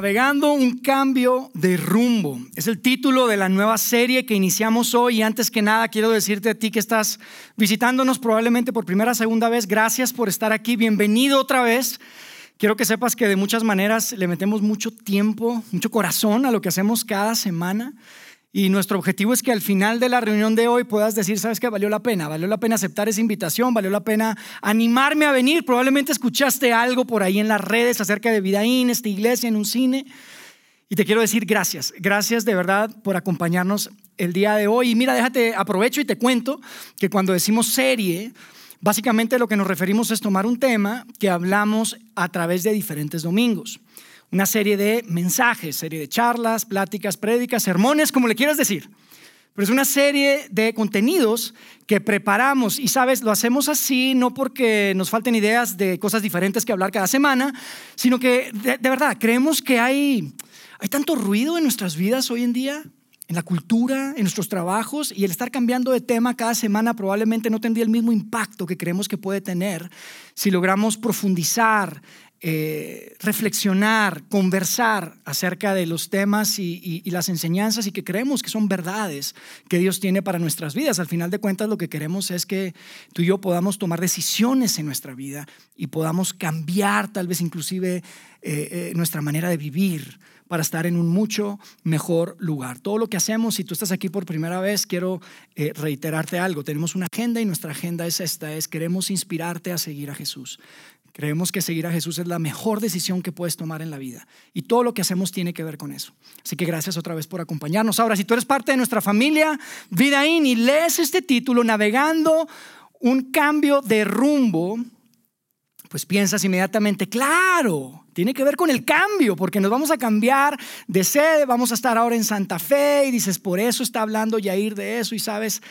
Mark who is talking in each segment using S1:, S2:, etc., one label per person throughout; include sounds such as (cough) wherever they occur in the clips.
S1: Navegando un cambio de rumbo. Es el título de la nueva serie que iniciamos hoy y antes que nada quiero decirte a ti que estás visitándonos probablemente por primera o segunda vez, gracias por estar aquí, bienvenido otra vez. Quiero que sepas que de muchas maneras le metemos mucho tiempo, mucho corazón a lo que hacemos cada semana. Y nuestro objetivo es que al final de la reunión de hoy puedas decir, ¿sabes qué? Valió la pena, valió la pena aceptar esa invitación, valió la pena animarme a venir. Probablemente escuchaste algo por ahí en las redes acerca de Vidaín, esta iglesia, en un cine. Y te quiero decir gracias, gracias de verdad por acompañarnos el día de hoy. Y mira, déjate, aprovecho y te cuento que cuando decimos serie, Básicamente lo que nos referimos es tomar un tema que hablamos a través de diferentes domingos. Una serie de mensajes, serie de charlas, pláticas, prédicas, sermones, como le quieras decir. Pero es una serie de contenidos que preparamos y sabes, lo hacemos así no porque nos falten ideas de cosas diferentes que hablar cada semana, sino que de, verdad creemos que hay, hay tanto ruido en nuestras vidas hoy en día, en la cultura, en nuestros trabajos, y el estar cambiando de tema cada semana probablemente no tendría el mismo impacto que creemos que puede tener si logramos profundizar, eh, reflexionar, conversar acerca de los temas y, las enseñanzas y que creemos que son verdades que Dios tiene para nuestras vidas. Al final de cuentas lo que queremos es que tú y yo podamos tomar decisiones en nuestra vida y podamos cambiar tal vez inclusive eh, eh, nuestra manera de vivir para estar en un mucho mejor lugar. Todo lo que hacemos, si tú estás aquí por primera vez, quiero reiterarte algo. Tenemos una agenda y nuestra agenda es esta, es queremos inspirarte a seguir a Jesús. Creemos que seguir a Jesús es la mejor decisión que puedes tomar en la vida. Y todo lo que hacemos tiene que ver con eso. Así que gracias otra vez por acompañarnos. Ahora, si tú eres parte de nuestra familia Vidaín y lees este título, Navegando un cambio de rumbo, pues piensas inmediatamente, claro, tiene que ver con el cambio, porque nos vamos a cambiar de sede, vamos a estar ahora en Santa Fe y dices, por eso está hablando Yair de eso y sabes,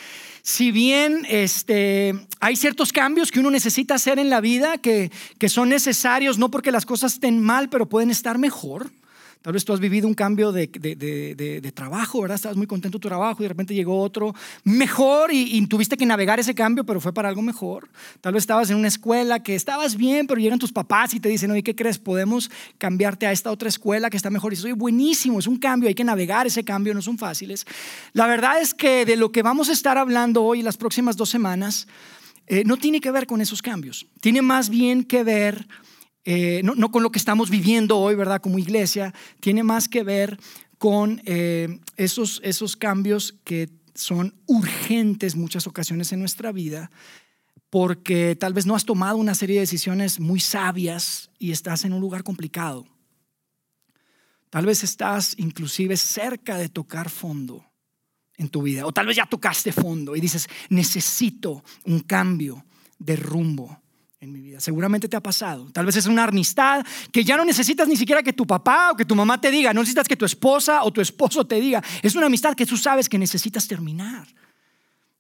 S1: si bien este, hay ciertos cambios que uno necesita hacer en la vida que, que son necesarios, no porque las cosas estén mal, pero pueden estar mejor. Tal vez tú has vivido un cambio de, trabajo, ¿verdad? Estabas muy contento de tu trabajo y de repente llegó otro mejor y, tuviste que navegar ese cambio, pero fue para algo mejor. Tal vez estabas en una escuela que estabas bien, pero llegan tus papás y te dicen, oye, ¿qué crees? Podemos cambiarte a esta otra escuela que está mejor. Y dices, oye, buenísimo, es un cambio, hay que navegar ese cambio, no son fáciles. La verdad es que de lo que vamos a estar hablando hoy, las próximas dos semanas, eh, no tiene que ver con esos cambios. Tiene más bien que ver eh, no, con lo que estamos viviendo hoy, ¿verdad? Como iglesia, tiene más que ver con eh, esos, esos cambios que son urgentes muchas ocasiones en nuestra vida, porque tal vez no has tomado una serie de decisiones muy sabias y estás en un lugar complicado. Tal vez estás inclusive cerca de tocar fondo en tu vida, o tal vez ya tocaste fondo y dices, necesito un cambio de rumbo en mi vida. Seguramente te ha pasado. Tal vez es una amistad que ya no necesitas ni siquiera que tu papá o que tu mamá te diga, no necesitas que tu esposa o tu esposo te diga. Es una amistad que tú sabes que necesitas terminar.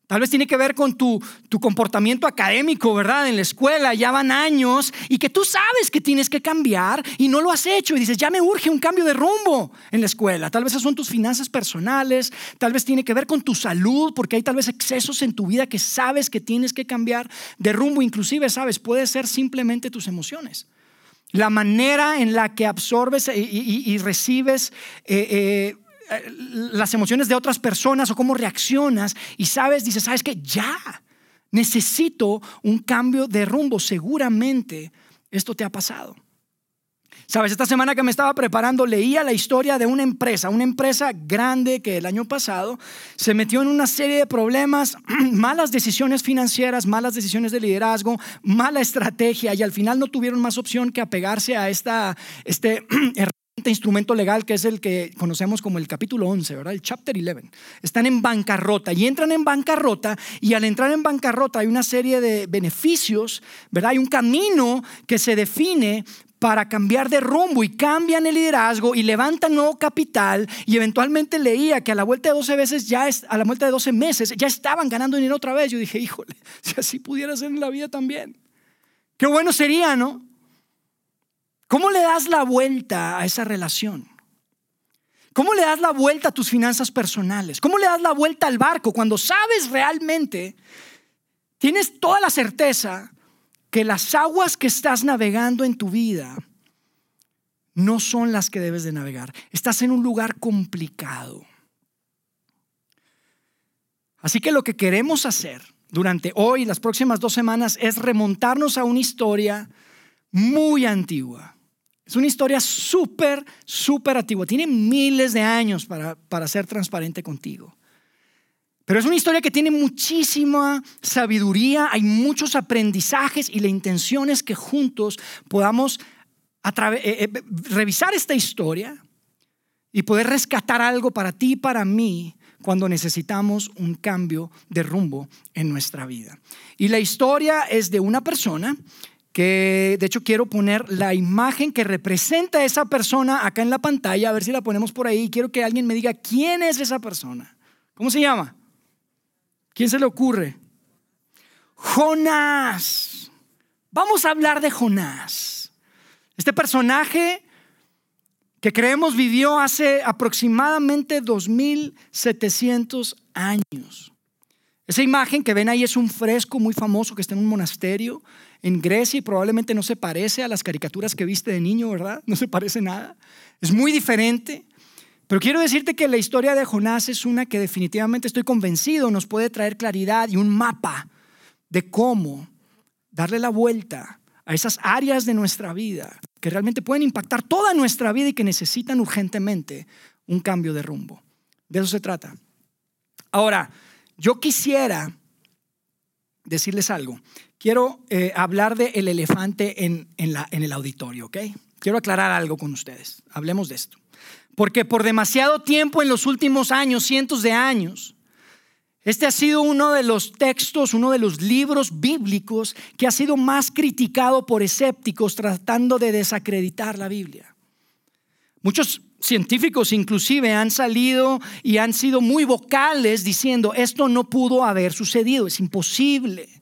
S1: Tal vez tiene que ver con tu, tu, comportamiento académico, ¿verdad? En la escuela ya van años y que tú sabes que tienes que cambiar y no lo has hecho y dices, ya me urge un cambio de rumbo en la escuela. Tal vez son tus finanzas personales, tal vez tiene que ver con tu salud, porque hay tal vez excesos en tu vida que sabes que tienes que cambiar de rumbo. Inclusive, sabes, puede ser simplemente tus emociones. La manera en la que absorbes y, recibes... Eh, eh, eh, las emociones de otras personas o cómo reaccionas y sabes, dices, sabes que ya necesito un cambio de rumbo. Seguramente esto te ha pasado. Sabes, esta semana que me estaba preparando leía la historia de una empresa, una empresa grande que el año pasado se metió en una serie de problemas, (clears throat) malas decisiones financieras, malas decisiones de liderazgo, mala estrategia y al final no tuvieron más opción que apegarse a esta, este (clears throat) instrumento legal que es el que conocemos como el capítulo 11, ¿verdad? El chapter 11. Están en bancarrota y entran en bancarrota y al entrar en bancarrota hay una serie de beneficios, ¿verdad? Hay un camino que se define para cambiar de rumbo y cambian el liderazgo y levantan nuevo capital y eventualmente leía que a la vuelta de 12 veces ya a la vuelta de 12 meses ya estaban ganando dinero otra vez. Yo dije, "Híjole, (laughs) si así pudiera ser en la vida también." Qué bueno sería, ¿no? ¿Cómo le das la vuelta a esa relación? ¿Cómo le das la vuelta a tus finanzas personales? ¿Cómo le das la vuelta al barco cuando sabes realmente, tienes toda la certeza que las aguas que estás navegando en tu vida no son las que debes de navegar. Estás en un lugar complicado. Así que lo que queremos hacer durante hoy y las próximas dos semanas es remontarnos a una historia muy antigua. Es una historia súper, súper antigua. Tiene miles de años para, para ser transparente contigo. Pero es una historia que tiene muchísima sabiduría, hay muchos aprendizajes y la intención es que juntos podamos eh, eh, revisar esta historia y poder rescatar algo para ti y para mí cuando necesitamos un cambio de rumbo en nuestra vida. Y la historia es de una persona que de hecho quiero poner la imagen que representa a esa persona acá en la pantalla, a ver si la ponemos por ahí. Quiero que alguien me diga quién es esa persona. ¿Cómo se llama? ¿Quién se le ocurre? Jonás. Vamos a hablar de Jonás. Este personaje que creemos vivió hace aproximadamente 2700 años. Esa imagen que ven ahí es un fresco muy famoso que está en un monasterio en Grecia y probablemente no se parece a las caricaturas que viste de niño, ¿verdad? (laughs) No se parece nada. Es muy diferente. Pero quiero decirte que la historia de Jonás es una que definitivamente estoy convencido nos puede traer claridad y un mapa de cómo darle la vuelta a esas áreas de nuestra vida que realmente pueden impactar toda nuestra vida y que necesitan urgentemente un cambio de rumbo. De eso se trata. Ahora, yo quisiera decirles algo. Quiero eh, hablar del el elefante en, la, en el auditorio, ¿ok? Quiero aclarar algo con ustedes. Hablemos de esto. Porque por demasiado tiempo en los últimos años, cientos de años, este ha sido uno de los textos, uno de los libros bíblicos que ha sido más criticado por escépticos tratando de desacreditar la Biblia. Muchos científicos inclusive han salido y han sido muy vocales diciendo, esto no pudo haber sucedido, es imposible.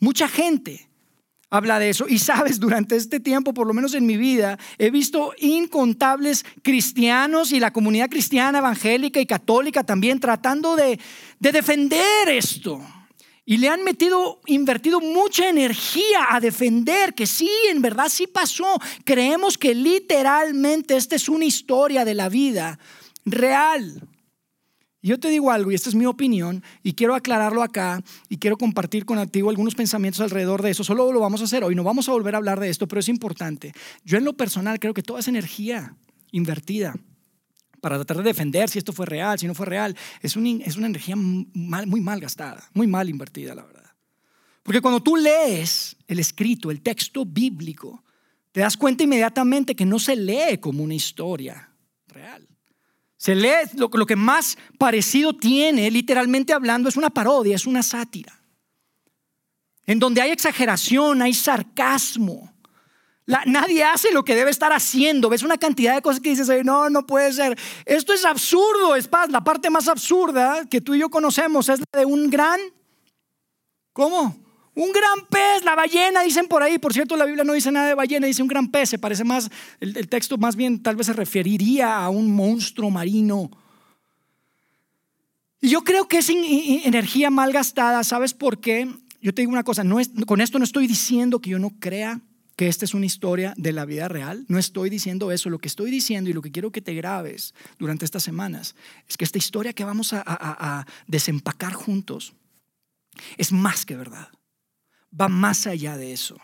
S1: Mucha gente habla de eso. Y sabes, durante este tiempo, por lo menos en mi vida, he visto incontables cristianos y la comunidad cristiana, evangélica y católica también tratando de, defender esto. Y le han metido, invertido mucha energía a defender que sí, en verdad sí pasó. Creemos que literalmente esta es una historia de la vida real. Yo te digo algo, y esta es mi opinión, y quiero aclararlo acá, y quiero compartir contigo algunos pensamientos alrededor de eso. Solo lo vamos a hacer hoy, no vamos a volver a hablar de esto, pero es importante. Yo en lo personal creo que toda esa energía invertida para tratar de defender si esto fue real, si no fue real, es, es una energía muy mal gastada, muy mal invertida, la verdad. Porque cuando tú lees el escrito, el texto bíblico, te das cuenta inmediatamente que no se lee como una historia real. Se lee lo, que más parecido tiene, literalmente hablando, es una parodia, es una sátira. En donde hay exageración, hay sarcasmo. nadie hace lo que debe estar haciendo. Ves una cantidad de cosas que dices, no, no puede ser. Esto es absurdo. Es. La parte más absurda que tú y yo conocemos es la de un gran, ¿cómo? Un gran pez, la ballena, dicen por ahí. Por cierto, la Biblia no dice nada de ballena, dice un gran pez. Se parece más, el, texto más bien tal vez se referiría a un monstruo marino. Y yo creo que es energía mal gastada. ¿Sabes por qué? Yo te digo una cosa, con esto no estoy diciendo que yo no crea que esta es una historia de la vida real. No estoy diciendo eso. Lo que estoy diciendo y lo que quiero que te grabes durante estas semanas es que esta historia que vamos a desempacar juntos es más que verdad va más allá de eso.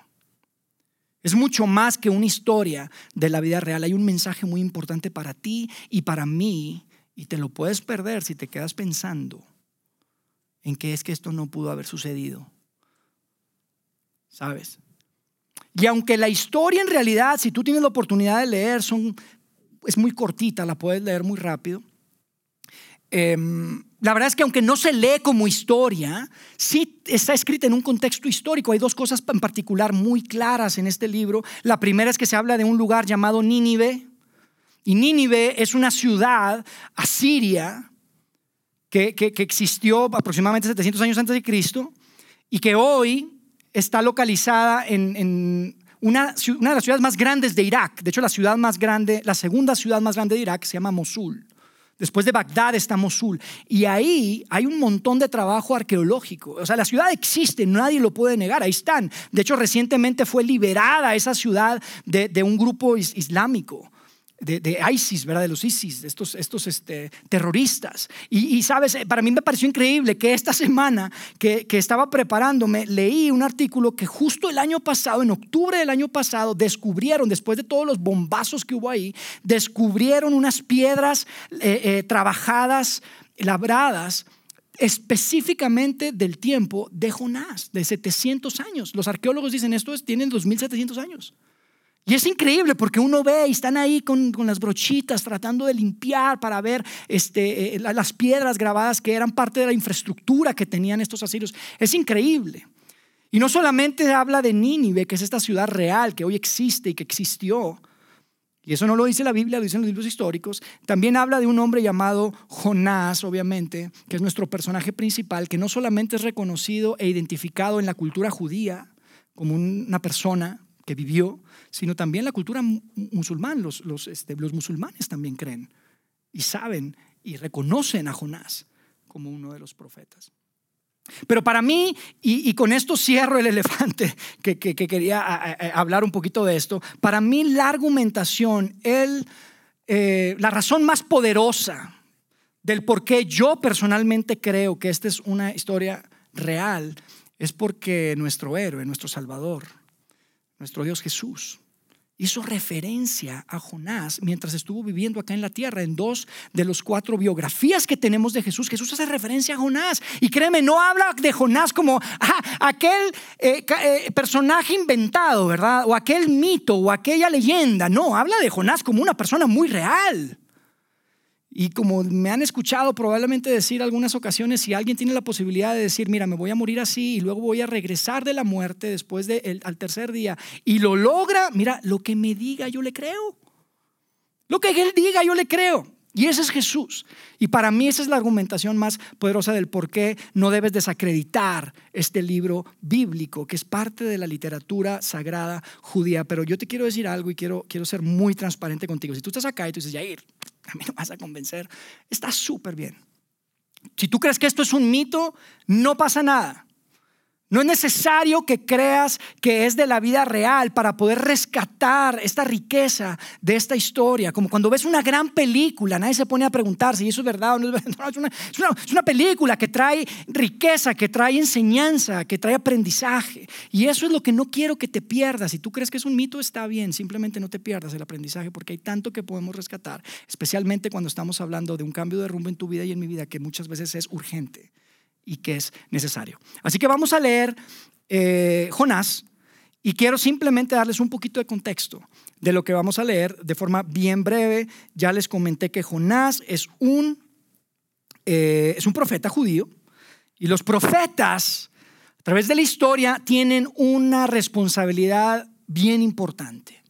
S1: Es mucho más que una historia de la vida real. Hay un mensaje muy importante para ti y para mí y te lo puedes perder si te quedas pensando en que es que esto no pudo haber sucedido. ¿Sabes? Y aunque la historia en realidad, si tú tienes la oportunidad de leer, es muy cortita, la puedes leer muy rápido. Em, la verdad es que aunque no se lee como historia, sí está escrita en un contexto histórico. Hay dos cosas en particular muy claras en este libro. La primera es que se habla de un lugar llamado Nínive. Y Nínive es una ciudad asiria que, que, existió aproximadamente 700 años antes de Cristo y que hoy está localizada en, una, una, de las ciudades más grandes de Irak. De hecho, la ciudad más grande, la segunda ciudad más grande de Irak se llama Mosul. Después de Bagdad está Mosul. Y ahí hay un montón de trabajo arqueológico. O sea, la ciudad existe, nadie lo puede negar, ahí están. De hecho, recientemente fue liberada esa ciudad de, un grupo islámico de, ISIS, ¿verdad? De los ISIS, estos, estos este, terroristas. Y, sabes, para mí me pareció increíble que esta semana que, que, estaba preparándome, leí un artículo que justo el año pasado, en octubre del año pasado, descubrieron, después de todos los bombazos que hubo ahí, descubrieron unas piedras eh, eh, trabajadas, labradas, específicamente del tiempo de Jonás, de 700 años. Los arqueólogos dicen esto tienen 2700 años. Y es increíble porque uno ve y están ahí con, las brochitas tratando de limpiar para ver este, eh, las piedras grabadas que eran parte de la infraestructura que tenían estos asirios. Es increíble. Y no solamente habla de Nínive, que es esta ciudad real que hoy existe y que existió. Y eso no lo dice la Biblia, lo dicen los libros históricos. También habla de un hombre llamado Jonás, obviamente, que es nuestro personaje principal, que no solamente es reconocido e identificado en la cultura judía como una persona que vivió, sino también la cultura musulmana. Los, los, este, los musulmanes también creen y saben y reconocen a Jonás como uno de los profetas. Pero para mí, y, con esto cierro el elefante, que, quería hablar un poquito de esto, para mí la argumentación, el, eh, la razón más poderosa del por qué yo personalmente creo que esta es una historia real, es porque nuestro héroe, nuestro Salvador, nuestro Dios Jesús, hizo referencia a Jonás mientras estuvo viviendo acá en la tierra. En dos de los cuatro biografías que tenemos de Jesús, Jesús hace referencia a Jonás. Y créeme, no habla de Jonás como ah, aquel eh, eh, personaje inventado, ¿verdad? O aquel mito o aquella leyenda. No, habla de Jonás como una persona muy real. Y como me han escuchado probablemente decir algunas ocasiones, si alguien tiene la posibilidad de decir, mira, me voy a morir así y luego voy a regresar de la muerte después del tercer día y lo logra, mira, lo que me diga yo le creo. Lo que él diga yo le creo. Y ese es Jesús. Y para mí esa es la argumentación más poderosa del por qué no debes desacreditar este libro bíblico, que es parte de la literatura sagrada judía. Pero yo te quiero decir algo y quiero, quiero ser muy transparente contigo. Si tú estás acá y tú dices, Yair, (laughs) a mí no vas a convencer, está súper bien. Si tú crees que esto es un mito, no pasa nada. No es necesario que creas que es de la vida real para poder rescatar esta riqueza de esta historia. Como cuando ves una gran película, nadie se pone a preguntar si eso es verdad o no es verdad. (laughs) una, es una película que trae riqueza, que trae enseñanza, que trae aprendizaje. Y eso es lo que no quiero que te pierdas. Si tú crees que es un mito, está bien. Simplemente no te pierdas el aprendizaje porque hay tanto que podemos rescatar, especialmente cuando estamos hablando de un cambio de rumbo en tu vida y en mi vida que muchas veces es urgente y que es necesario. Así que vamos a leer eh, Jonás y quiero simplemente darles un poquito de contexto de lo que vamos a leer de forma bien breve. Ya les comenté que Jonás es un, eh, es un profeta judío y los profetas a través de la historia tienen una responsabilidad bien importante.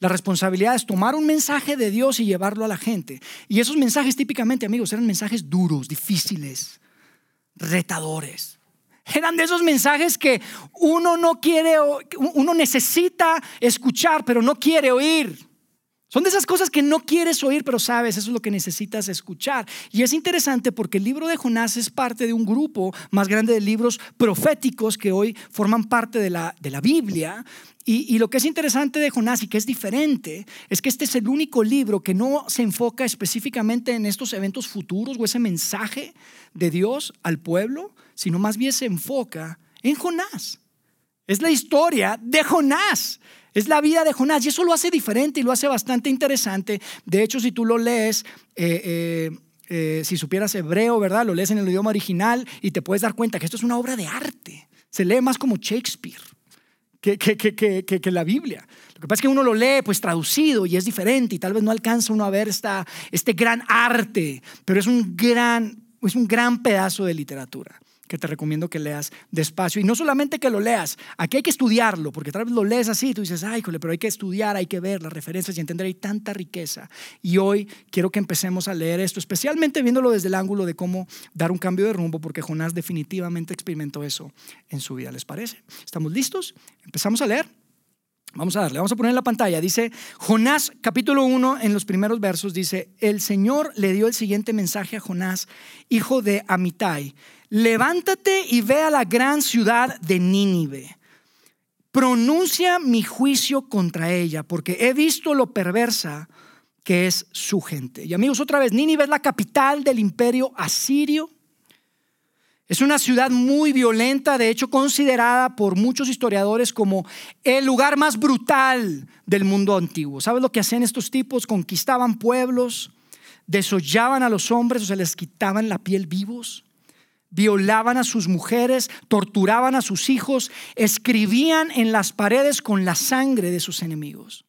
S1: La responsabilidad es tomar un mensaje de Dios y llevarlo a la gente. Y esos mensajes típicamente, amigos, eran mensajes duros, difíciles, retadores. Eran de esos mensajes que uno no quiere, uno necesita escuchar, pero no quiere oír. Son de esas cosas que no quieres oír, pero sabes, eso es lo que necesitas escuchar. Y es interesante porque el libro de Jonás es parte de un grupo más grande de libros proféticos que hoy forman parte de la, de la Biblia. Y, lo que es interesante de Jonás y que es diferente es que este es el único libro que no se enfoca específicamente en estos eventos futuros o ese mensaje de Dios al pueblo, sino más bien se enfoca en Jonás. Es la historia de Jonás. Es la vida de Jonás y eso lo hace diferente y lo hace bastante interesante. De hecho, si tú lo lees, eh, eh, eh, si supieras hebreo, ¿verdad? Lo lees en el idioma original y te puedes dar cuenta que esto es una obra de arte. Se lee más como Shakespeare que, que, que, que, la Biblia. Lo que pasa es que uno lo lee pues traducido y es diferente y tal vez no alcanza uno a ver esta, este gran arte, pero es un gran, es un gran pedazo de literatura que te recomiendo que leas despacio. Y no solamente que lo leas, aquí hay que estudiarlo, porque tal vez lo lees así y tú dices, ay, pero hay que estudiar, hay que ver las referencias y entender, hay tanta riqueza. Y hoy quiero que empecemos a leer esto, especialmente viéndolo desde el ángulo de cómo dar un cambio de rumbo, porque Jonás definitivamente experimentó eso en su vida, ¿les parece? ¿Estamos listos? Empezamos a leer. Vamos a darle, vamos a poner en la pantalla. Dice Jonás capítulo 1 en los primeros versos, dice, el Señor le dio el siguiente mensaje a Jonás, hijo de Amitai levántate y ve a la gran ciudad de Nínive. Pronuncia mi juicio contra ella, porque he visto lo perversa que es su gente. Y amigos, otra vez, Nínive es la capital del imperio asirio. Es una ciudad muy violenta, de hecho considerada por muchos historiadores como el lugar más brutal del mundo antiguo. ¿Sabes lo que hacían estos tipos? Conquistaban pueblos, desollaban a los hombres o se les quitaban la piel vivos violaban a sus mujeres, torturaban a sus hijos, escribían en las paredes con la sangre de sus enemigos.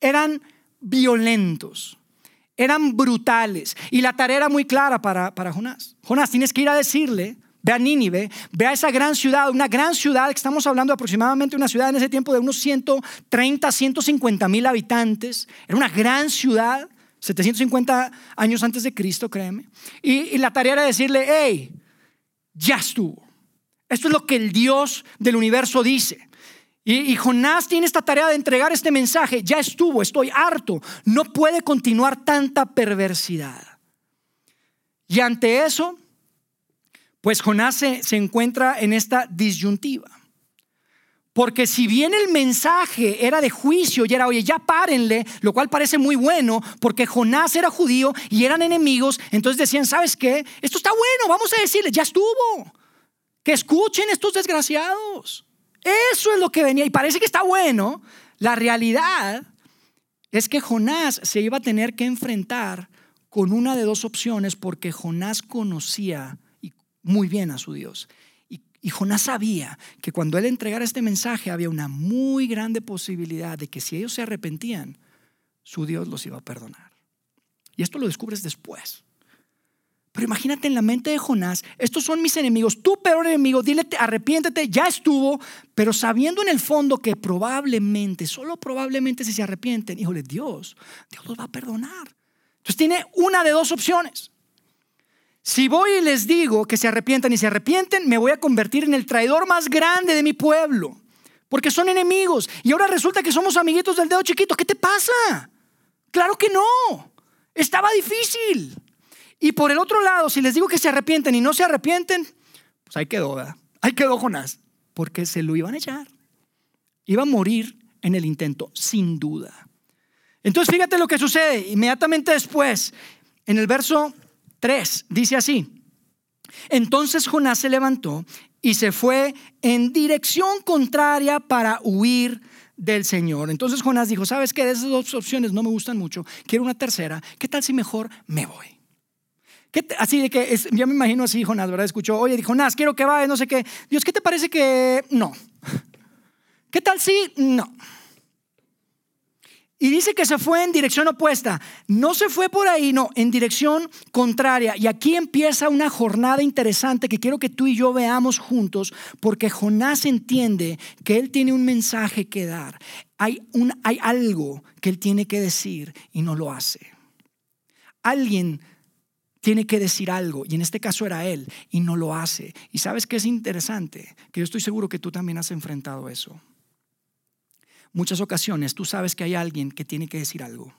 S1: Eran violentos, eran brutales. Y la tarea era muy clara para, para Jonás. Jonás, tienes que ir a decirle, ve a Nínive, ve a esa gran ciudad, una gran ciudad, que estamos hablando aproximadamente una ciudad en ese tiempo de unos 130, 150 mil habitantes. Era una gran ciudad, 750 años antes de Cristo, créeme. Y, y la tarea era decirle, hey, ya estuvo. Esto es lo que el Dios del universo dice. Y, Jonás tiene esta tarea de entregar este mensaje. Ya estuvo, estoy harto. No puede continuar tanta perversidad. Y ante eso, pues Jonás se, encuentra en esta disyuntiva. Porque si bien el mensaje era de juicio y era, oye, ya párenle, lo cual parece muy bueno, porque Jonás era judío y eran enemigos, entonces decían, ¿sabes qué? Esto está bueno, vamos a decirles, ya estuvo. Que escuchen estos desgraciados. Eso es lo que venía y parece que está bueno. La realidad es que Jonás se iba a tener que enfrentar con una de dos opciones porque Jonás conocía muy bien a su Dios. Y Jonás sabía que cuando él entregara este mensaje había una muy grande posibilidad de que si ellos se arrepentían, su Dios los iba a perdonar. Y esto lo descubres después. Pero imagínate en la mente de Jonás, estos son mis enemigos, tu peor enemigo, dile, arrepiéntete, ya estuvo, pero sabiendo en el fondo que probablemente, solo probablemente si se arrepienten, híjole, Dios, Dios los va a perdonar. Entonces tiene una de dos opciones. Si voy y les digo que se arrepientan y se arrepienten, me voy a convertir en el traidor más grande de mi pueblo. Porque son enemigos. Y ahora resulta que somos amiguitos del dedo chiquito. ¿Qué te pasa? Claro que no. Estaba difícil. Y por el otro lado, si les digo que se arrepienten y no se arrepienten, pues ahí quedó, ¿verdad? Ahí quedó Jonás. Porque se lo iban a echar. Iba a morir en el intento, sin duda. Entonces fíjate lo que sucede inmediatamente después. En el verso 3 dice así. Entonces Jonás se levantó y se fue en dirección contraria para huir del Señor. Entonces Jonás dijo, ¿sabes qué? De esas dos opciones no me gustan mucho, quiero una tercera. ¿Qué tal si mejor me voy? así de que, es, yo me imagino así Jonás, ¿verdad? Escuchó, oye, Jonás, quiero que vayas, no sé qué. Dios, ¿qué te parece que no? (laughs) ¿Qué tal si no? Y dice que se fue en dirección opuesta. No se fue por ahí, no, en dirección contraria. Y aquí empieza una jornada interesante que quiero que tú y yo veamos juntos, porque Jonás entiende que él tiene un mensaje que dar. Hay, un, hay algo que él tiene que decir y no lo hace. Alguien tiene que decir algo, y en este caso era él, y no lo hace. Y sabes que es interesante, que yo estoy seguro que tú también has enfrentado eso muchas ocasiones tú sabes que hay alguien que tiene que decir algo.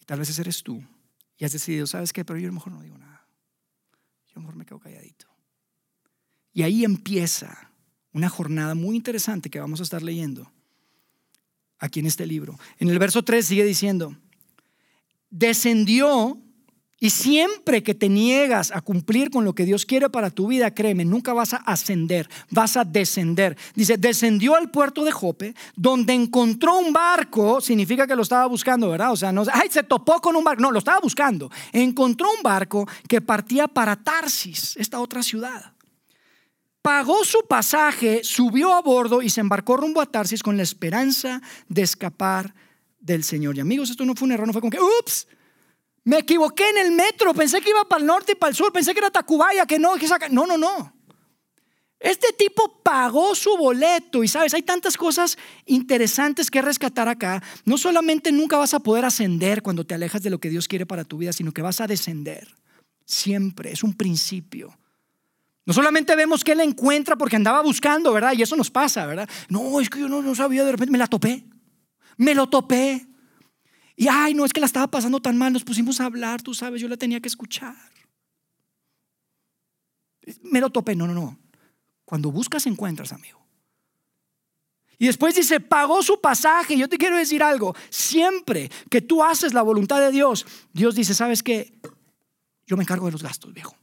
S1: Y tal vez ese eres tú. Y has decidido, ¿sabes qué? Pero yo a lo mejor no digo nada. Yo a lo mejor me quedo calladito. Y ahí empieza una jornada muy interesante que vamos a estar leyendo aquí en este libro. En el verso 3 sigue diciendo, descendió y siempre que te niegas a cumplir con lo que Dios quiere para tu vida, créeme, nunca vas a ascender, vas a descender. Dice, descendió al puerto de Jope, donde encontró un barco, significa que lo estaba buscando, ¿verdad? O sea, no, ay, se topó con un barco, no, lo estaba buscando. Encontró un barco que partía para Tarsis, esta otra ciudad. pagó su pasaje, subió a bordo y se embarcó rumbo a Tarsis con la esperanza de escapar del Señor. Y amigos, esto no fue un error, no fue como que, ups, me equivoqué en el metro, pensé que iba para el norte y para el sur, pensé que era Tacubaya, que no, que. No, no, no. Este tipo pagó su boleto y sabes, hay tantas cosas interesantes que rescatar acá. No solamente nunca vas a poder ascender cuando te alejas de lo que Dios quiere para tu vida, sino que vas a descender. Siempre, es un principio. No solamente vemos que él encuentra porque andaba buscando, ¿verdad? Y eso nos pasa, ¿verdad? No, es que yo no, no sabía, de repente me la topé. Me lo topé. Y ay, no es que la estaba pasando tan mal, nos pusimos a hablar, tú sabes, yo la tenía que escuchar. Me lo topé, no, no, no. Cuando buscas, encuentras, amigo. Y después dice, pagó su pasaje. Yo te quiero decir algo. Siempre que tú haces la voluntad de Dios, Dios dice, ¿sabes qué? Yo me encargo de los gastos, viejo.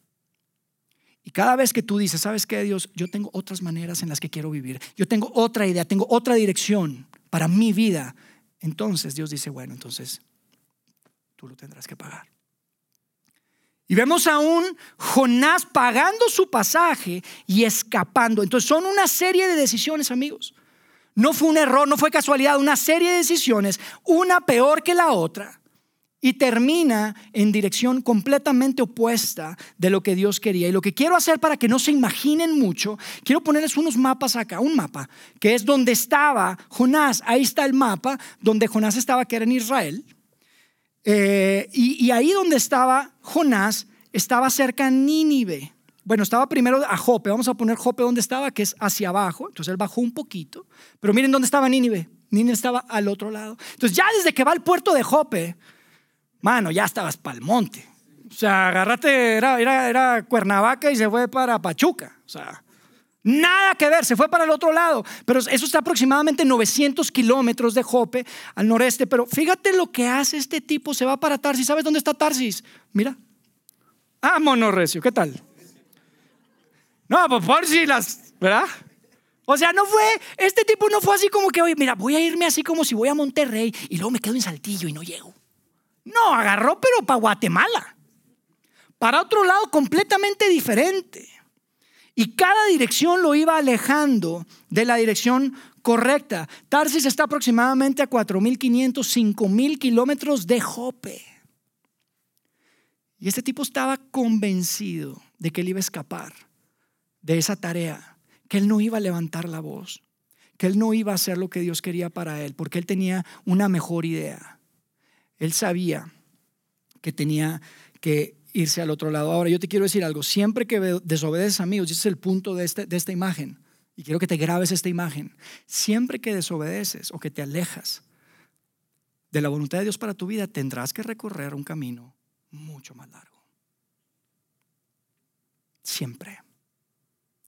S1: Y cada vez que tú dices, ¿sabes qué, Dios? Yo tengo otras maneras en las que quiero vivir. Yo tengo otra idea, tengo otra dirección para mi vida. Entonces Dios dice, bueno, entonces tú lo tendrás que pagar. Y vemos a un Jonás pagando su pasaje y escapando. Entonces son una serie de decisiones, amigos. No fue un error, no fue casualidad, una serie de decisiones, una peor que la otra. Y termina en dirección completamente opuesta de lo que Dios quería. Y lo que quiero hacer para que no se imaginen mucho, quiero ponerles unos mapas acá, un mapa, que es donde estaba Jonás. Ahí está el mapa donde Jonás estaba, que era en Israel. Eh, y, ahí donde estaba Jonás, estaba cerca Nínive. Bueno, estaba primero a Jope. Vamos a poner Jope donde estaba, que es hacia abajo. Entonces él bajó un poquito. Pero miren dónde estaba Nínive. Nínive estaba al otro lado. Entonces ya desde que va al puerto de Jope, mano, ya estabas para el monte. O sea, agarrate, era, era, era Cuernavaca y se fue para Pachuca. O sea, Nada que ver, se fue para el otro lado. Pero eso está aproximadamente 900 kilómetros de Jope al noreste. Pero fíjate lo que hace este tipo, se va para Tarsis. ¿Sabes dónde está Tarsis? Mira. Ah, monorrecio, ¿qué tal? No, pues por si las, ¿verdad? O sea, no fue, este tipo no fue así como que, oye, mira, voy a irme así como si voy a Monterrey y luego me quedo en Saltillo y no llego. No, agarró pero para Guatemala. Para otro lado completamente diferente. Y cada dirección lo iba alejando de la dirección correcta. Tarsis está aproximadamente a 4.500, 5.000 kilómetros de Jope. Y este tipo estaba convencido de que él iba a escapar de esa tarea, que él no iba a levantar la voz, que él no iba a hacer lo que Dios quería para él, porque él tenía una mejor idea. Él sabía que tenía que irse al otro lado. Ahora, yo te quiero decir algo, siempre que desobedeces, amigos, ese es el punto de, este, de esta imagen, y quiero que te grabes esta imagen, siempre que desobedeces o que te alejas de la voluntad de Dios para tu vida, tendrás que recorrer un camino mucho más largo. Siempre.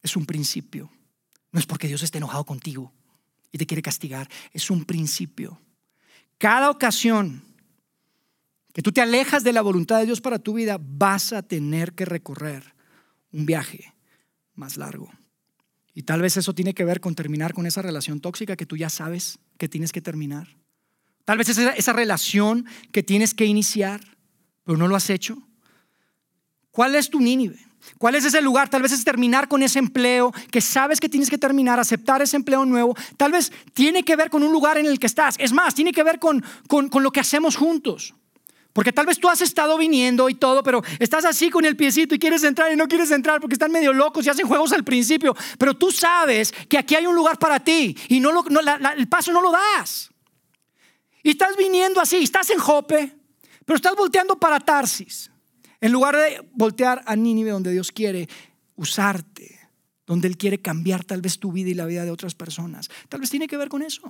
S1: Es un principio. No es porque Dios esté enojado contigo y te quiere castigar, es un principio. Cada ocasión que tú te alejas de la voluntad de Dios para tu vida, vas a tener que recorrer un viaje más largo. Y tal vez eso tiene que ver con terminar con esa relación tóxica que tú ya sabes que tienes que terminar. Tal vez es esa relación que tienes que iniciar, pero no lo has hecho. ¿Cuál es tu Nínive? ¿Cuál es ese lugar? Tal vez es terminar con ese empleo que sabes que tienes que terminar, aceptar ese empleo nuevo. Tal vez tiene que ver con un lugar en el que estás. Es más, tiene que ver con, con, con lo que hacemos juntos. Porque tal vez tú has estado viniendo y todo, pero estás así con el piecito y quieres entrar y no quieres entrar porque están medio locos y hacen juegos al principio. Pero tú sabes que aquí hay un lugar para ti y no, el paso no lo das. Y estás viniendo así, estás en Jope, pero estás volteando para Tarsis. En lugar de voltear a Nínive donde Dios quiere usarte, donde Él quiere cambiar tal vez tu vida y la vida de otras personas. Tal vez tiene que ver con eso.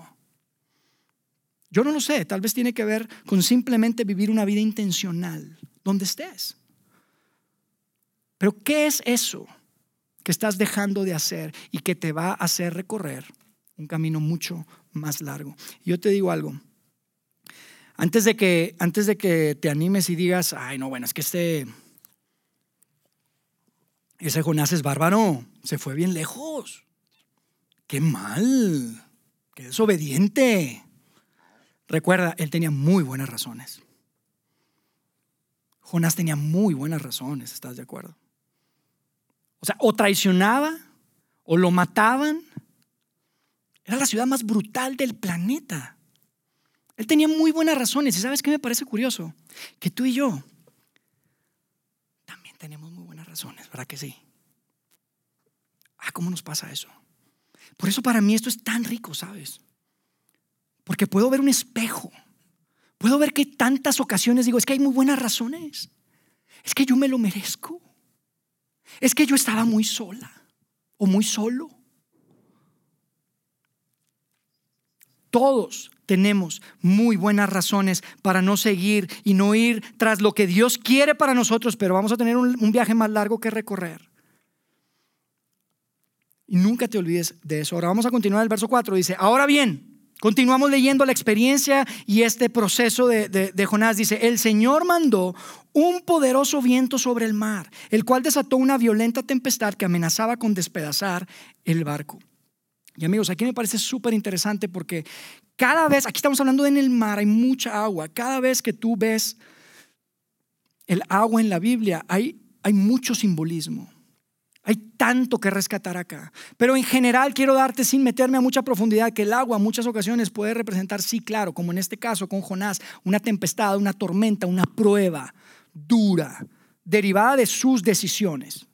S1: Yo no lo sé, tal vez tiene que ver con simplemente vivir una vida intencional, donde estés. Pero ¿qué es eso que estás dejando de hacer y que te va a hacer recorrer un camino mucho más largo? Yo te digo algo. Antes de que, antes de que te animes y digas, ay, no, bueno, es que este, ese Jonás es bárbaro, se fue bien lejos. Qué mal, qué desobediente. Recuerda, él tenía muy buenas razones. Jonás tenía muy buenas razones, ¿estás de acuerdo? O sea, o traicionaba o lo mataban. Era la ciudad más brutal del planeta. Él tenía muy buenas razones. ¿Y sabes qué me parece curioso? Que tú y yo también tenemos muy buenas razones, ¿verdad que sí? Ah, ¿cómo nos pasa eso? Por eso para mí esto es tan rico, ¿sabes? Porque puedo ver un espejo. Puedo ver que tantas ocasiones digo, es que hay muy buenas razones. Es que yo me lo merezco. Es que yo estaba muy sola o muy solo. Todos tenemos muy buenas razones para no seguir y no ir tras lo que Dios quiere para nosotros, pero vamos a tener un, viaje más largo que recorrer. Y nunca te olvides de eso. Ahora vamos a continuar el verso 4. Dice, ahora bien, Continuamos leyendo la experiencia y este proceso de, Jonás. Dice, el Señor mandó un poderoso viento sobre el mar, el cual desató una violenta tempestad que amenazaba con despedazar el barco. Y amigos, aquí me parece súper interesante porque cada vez, aquí estamos hablando de en el mar, hay mucha agua. Cada vez que tú ves el agua en la Biblia, hay, hay mucho simbolismo. Hay tanto que rescatar acá. Pero en general quiero darte, sin meterme a mucha profundidad, que el agua en muchas ocasiones puede representar, sí, claro, como en este caso con Jonás, una tempestad, una tormenta, una prueba dura, derivada de sus decisiones.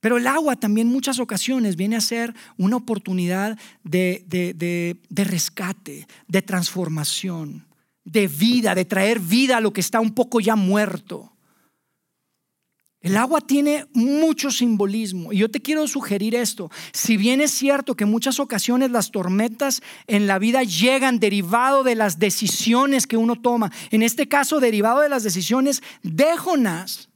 S1: Pero el agua también en muchas ocasiones viene a ser una oportunidad de, de, rescate, de transformación, de vida, de traer vida a lo que está un poco ya muerto. El agua tiene mucho simbolismo y yo te quiero sugerir esto. Si bien es cierto que en muchas ocasiones las tormentas en la vida llegan derivado de las decisiones que uno toma, en este caso derivado de las decisiones de Jonás,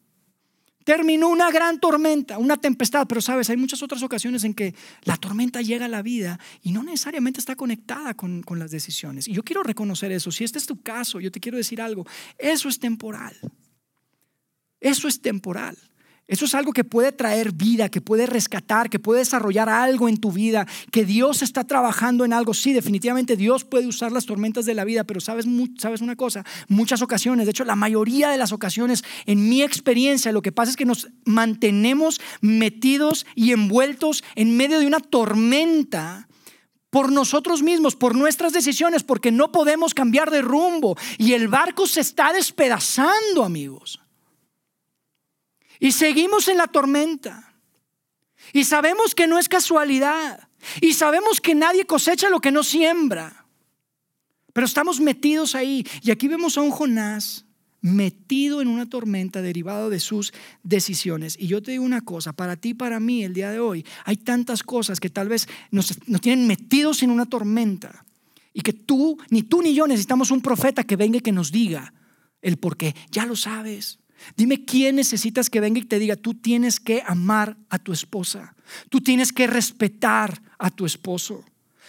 S1: terminó una gran tormenta, una tempestad, pero sabes, hay muchas otras ocasiones en que la tormenta llega a la vida y no necesariamente está conectada con, con las decisiones. Y yo quiero reconocer eso. Si este es tu caso, yo te quiero decir algo, eso es temporal. Eso es temporal. Eso es algo que puede traer vida, que puede rescatar, que puede desarrollar algo en tu vida, que Dios está trabajando en algo. Sí, definitivamente Dios puede usar las tormentas de la vida, pero sabes, sabes una cosa, muchas ocasiones, de hecho la mayoría de las ocasiones, en mi experiencia, lo que pasa es que nos mantenemos metidos y envueltos en medio de una tormenta por nosotros mismos, por nuestras decisiones, porque no podemos cambiar de rumbo y el barco se está despedazando, amigos. Y seguimos en la tormenta. Y sabemos que no es casualidad. Y sabemos que nadie cosecha lo que no siembra. Pero estamos metidos ahí. Y aquí vemos a un Jonás metido en una tormenta derivado de sus decisiones. Y yo te digo una cosa, para ti, para mí, el día de hoy, hay tantas cosas que tal vez nos, nos tienen metidos en una tormenta. Y que tú, ni tú ni yo necesitamos un profeta que venga y que nos diga el por qué. Ya lo sabes. Dime quién necesitas que venga y te diga, tú tienes que amar a tu esposa, tú tienes que respetar a tu esposo,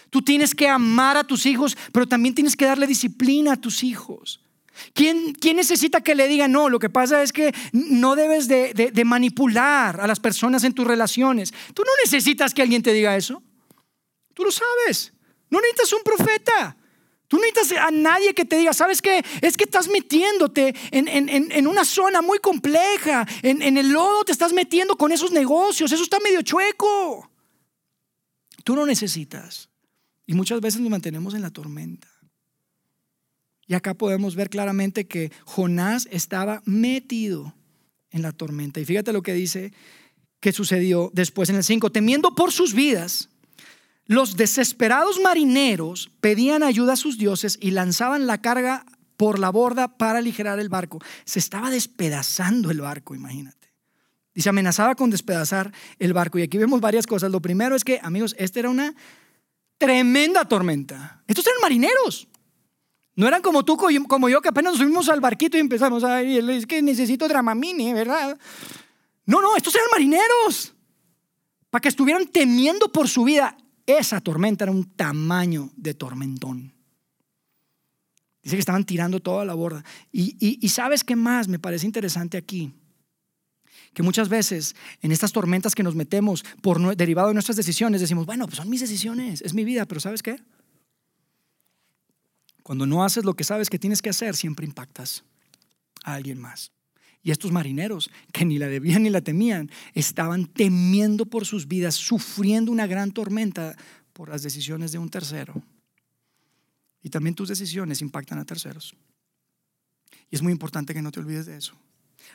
S1: tú tienes que amar a tus hijos, pero también tienes que darle disciplina a tus hijos. ¿Quién, quién necesita que le diga, no, lo que pasa es que no debes de, manipular a las personas en tus relaciones? Tú no necesitas que alguien te diga eso. Tú lo sabes. No necesitas un profeta. Tú no necesitas a nadie que te diga, ¿sabes qué? Es que estás metiéndote en, una zona muy compleja, en, el lodo te estás metiendo con esos negocios, eso está medio chueco. Tú no necesitas. Y muchas veces nos mantenemos en la tormenta. Y acá podemos ver claramente que Jonás estaba metido en la tormenta. Y fíjate lo que dice que sucedió después en el 5, temiendo por sus vidas los desesperados marineros pedían ayuda a sus dioses y lanzaban la carga por la borda para aligerar el barco. Se estaba despedazando el barco, imagínate. Y se amenazaba con despedazar el barco. Y aquí vemos varias cosas. Lo primero es que, amigos, esta era una tremenda tormenta. Estos eran marineros. No eran como tú, como yo, que apenas subimos al barquito y empezamos a ir. Es que necesito Dramamine, ¿verdad? No, no, estos eran marineros. Para que estuvieran temiendo por su vida. Esa tormenta era un tamaño de tormentón. Dice que estaban tirando toda la borda. Y, sabes qué más me parece interesante aquí. Que muchas veces en estas tormentas que nos metemos por derivado de nuestras decisiones decimos, bueno, pues son mis decisiones, es mi vida, pero ¿sabes qué? Cuando no haces lo que sabes que tienes que hacer, siempre impactas a alguien más. Y estos marineros, que ni la debían ni la temían, estaban temiendo por sus vidas, sufriendo una gran tormenta por las decisiones de un tercero. Y también tus decisiones impactan a terceros. Y es muy importante que no te olvides de eso.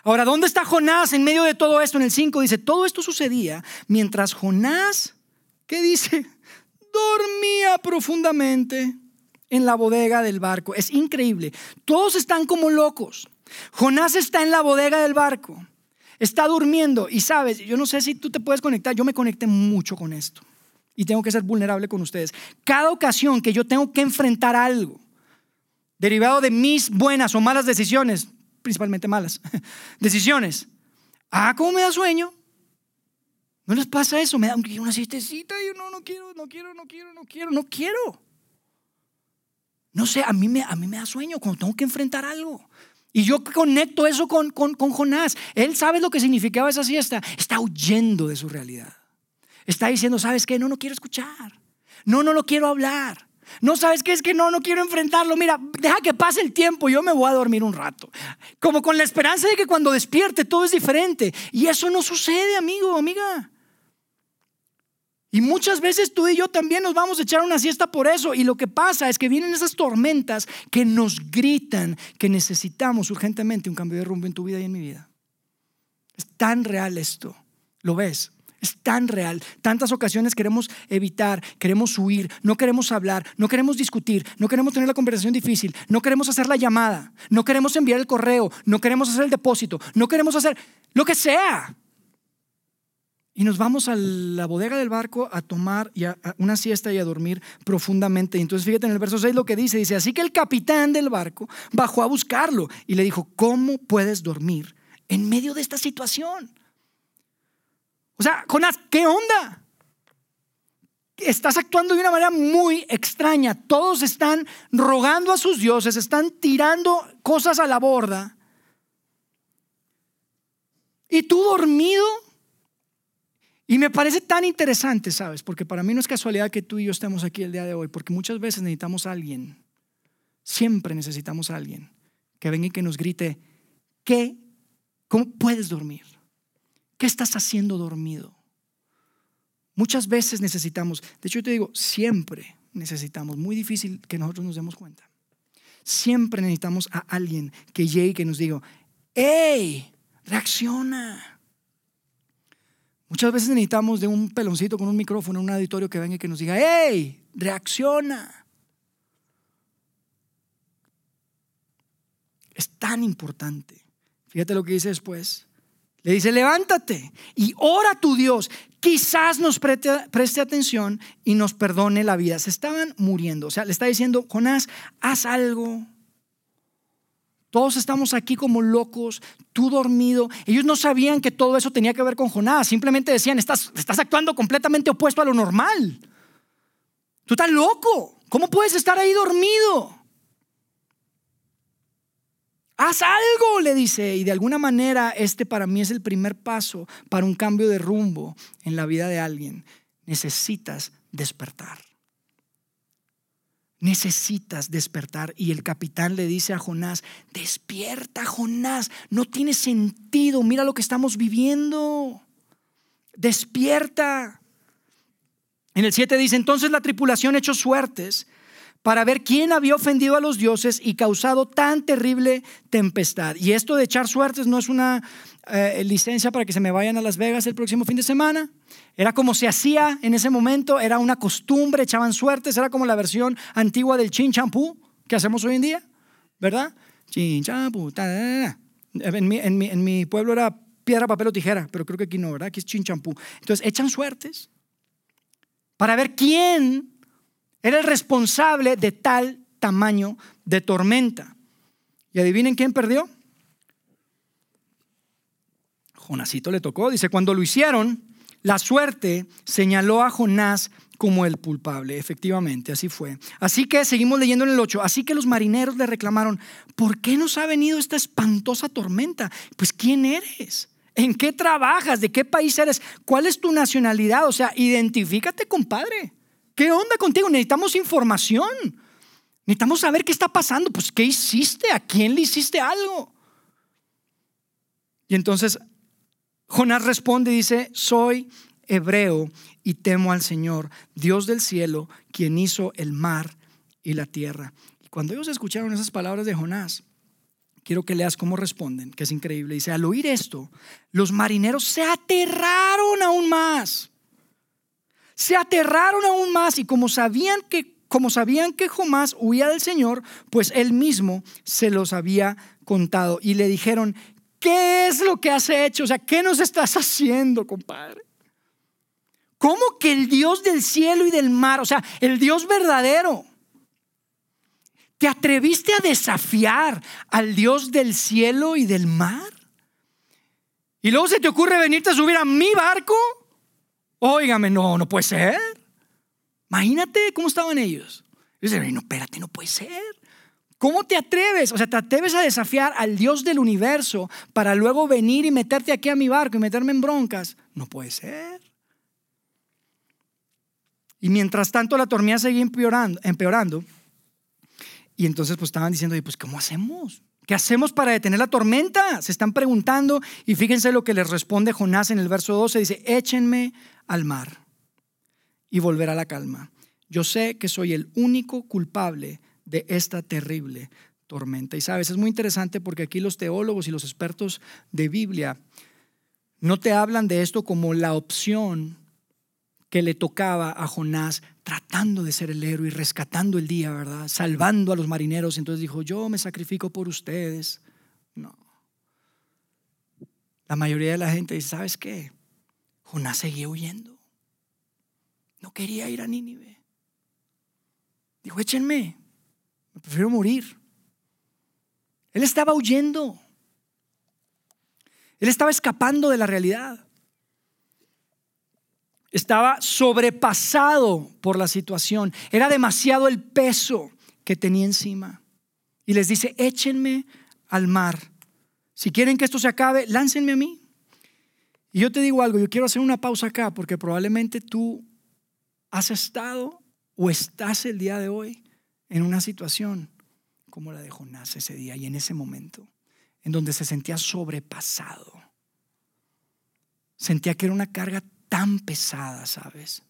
S1: Ahora, ¿dónde está Jonás en medio de todo esto? En el 5 dice, todo esto sucedía mientras Jonás, ¿qué dice? Dormía profundamente en la bodega del barco. Es increíble. Todos están como locos. Jonás está en la bodega del barco. Está durmiendo y sabes, yo no sé si tú te puedes conectar, yo me conecté mucho con esto y tengo que ser vulnerable con ustedes. Cada ocasión que yo tengo que enfrentar algo derivado de mis buenas o malas decisiones, principalmente malas (laughs) decisiones, ah, ¿cómo me da sueño? ¿No les pasa eso? Me da una siestecita y no, no quiero, no quiero, no quiero, no quiero, no quiero. No sé, a mí me, a mí me da sueño cuando tengo que enfrentar algo. Y yo conecto eso con, con, con Jonás. Él sabe lo que significaba esa siesta. Está huyendo de su realidad. Está diciendo, ¿sabes qué? No, no quiero escuchar. No, no lo quiero hablar. No sabes qué es que no, no quiero enfrentarlo. Mira, deja que pase el tiempo, yo me voy a dormir un rato. Como con la esperanza de que cuando despierte todo es diferente. Y eso no sucede, amigo, amiga. Y muchas veces tú y yo también nos vamos a echar una siesta por eso. Y lo que pasa es que vienen esas tormentas que nos gritan que necesitamos urgentemente un cambio de rumbo en tu vida y en mi vida. Es tan real esto. ¿Lo ves? Es tan real. Tantas ocasiones queremos evitar, queremos huir, no queremos hablar, no queremos discutir, no queremos tener la conversación difícil, no queremos hacer la llamada, no queremos enviar el correo, no queremos hacer el depósito, no queremos hacer lo que sea. Y nos vamos a la bodega del barco a tomar una siesta y a dormir profundamente. Y entonces fíjate en el verso 6 lo que dice. Dice, así que el capitán del barco bajó a buscarlo y le dijo, ¿cómo puedes dormir en medio de esta situación? O sea, Jonás, ¿qué onda? Estás actuando de una manera muy extraña. Todos están rogando a sus dioses, están tirando cosas a la borda. Y tú dormido y me parece tan interesante, ¿sabes? Porque para mí no es casualidad que tú y yo estemos aquí el día de hoy, porque muchas veces necesitamos a alguien, siempre necesitamos a alguien que venga y que nos grite, ¿qué? ¿Cómo puedes dormir? ¿Qué estás haciendo dormido? Muchas veces necesitamos, de hecho yo te digo, siempre necesitamos, muy difícil que nosotros nos demos cuenta, siempre necesitamos a alguien que llegue y que nos diga, ¡hey! Reacciona. Muchas veces necesitamos de un peloncito con un micrófono en un auditorio que venga y que nos diga, ¡hey! Reacciona. Es tan importante. Fíjate lo que dice después. Le dice, levántate y ora a tu Dios. Quizás nos preste, preste, atención y nos perdone la vida. Se estaban muriendo. O sea, le está diciendo, Jonás, haz algo. Todos estamos aquí como locos, tú dormido. Ellos no sabían que todo eso tenía que ver con Jonás. Simplemente decían, estás, estás actuando completamente opuesto a lo normal. Tú estás loco. ¿Cómo puedes estar ahí dormido? Haz algo, le dice. Y de alguna manera este para mí es el primer paso para un cambio de rumbo en la vida de alguien. Necesitas despertar necesitas despertar. Y el capitán le dice a Jonás, despierta Jonás, no tiene sentido, mira lo que estamos viviendo, despierta. En el 7 dice, entonces la tripulación echó suertes para ver quién había ofendido a los dioses y causado tan terrible tempestad. Y esto de echar suertes no es una eh, licencia para que se me vayan a Las Vegas el próximo fin de semana. Era como se hacía en ese momento, era una costumbre, echaban suertes, era como la versión antigua del chin champú que hacemos hoy en día, ¿verdad? Chin champú, en, mi, en, mi, pueblo era piedra, papel o tijera, pero creo que aquí no, ¿verdad? Aquí es chin champú. Entonces echan suertes para ver quién era el responsable de tal tamaño de tormenta. ¿Y adivinen quién perdió? Jonasito le tocó. Dice, cuando lo hicieron, la suerte señaló a Jonás como el culpable. Efectivamente, así fue. Así que seguimos leyendo en el 8. Así que los marineros le reclamaron, ¿por qué nos ha venido esta espantosa tormenta? Pues ¿quién eres? ¿En qué trabajas? ¿De qué país eres? ¿Cuál es tu nacionalidad? O sea, identifícate, compadre. ¿Qué onda contigo? Necesitamos información. Necesitamos saber qué está pasando. Pues, ¿qué hiciste? ¿A quién le hiciste algo? Y entonces Jonás responde y dice, soy hebreo y temo al Señor, Dios del cielo, quien hizo el mar y la tierra. Y cuando ellos escucharon esas palabras de Jonás, quiero que leas cómo responden, que es increíble. Dice, al oír esto, los marineros se aterraron aún más. Se aterraron aún más y como sabían que como sabían que Jonás huía del Señor, pues él mismo se los había contado y le dijeron, ¿qué es lo que has hecho? O sea, ¿qué nos estás haciendo, compadre? ¿Cómo que el Dios del cielo y del mar, o sea, el Dios verdadero, te atreviste a desafiar al Dios del cielo y del mar? Y luego se te ocurre venirte a subir a mi barco. Óigame, no, no puede ser. Imagínate cómo estaban ellos. Dicen, no, espérate, no puede ser. ¿Cómo te atreves? O sea, te atreves a desafiar al Dios del universo para luego venir y meterte aquí a mi barco y meterme en broncas. No puede ser. Y mientras tanto la tormenta seguía empeorando, empeorando. Y entonces pues estaban diciendo, pues ¿cómo hacemos? ¿Qué hacemos para detener la tormenta? Se están preguntando y fíjense lo que les responde Jonás en el verso 12. Dice, échenme al mar y volver a la calma. Yo sé que soy el único culpable de esta terrible tormenta. Y sabes, es muy interesante porque aquí los teólogos y los expertos de Biblia no te hablan de esto como la opción que le tocaba a Jonás tratando de ser el héroe y rescatando el día, ¿verdad? Salvando a los marineros. Entonces dijo, yo me sacrifico por ustedes. No. La mayoría de la gente dice, ¿sabes qué? Jonás seguía huyendo. No quería ir a Nínive. Dijo, échenme, me prefiero morir. Él estaba huyendo. Él estaba escapando de la realidad. Estaba sobrepasado por la situación. Era demasiado el peso que tenía encima. Y les dice, échenme al mar. Si quieren que esto se acabe, láncenme a mí. Y yo te digo algo, yo quiero hacer una pausa acá porque probablemente tú has estado o estás el día de hoy en una situación como la de Jonás ese día y en ese momento, en donde se sentía sobrepasado. Sentía que era una carga tan pesada, ¿sabes?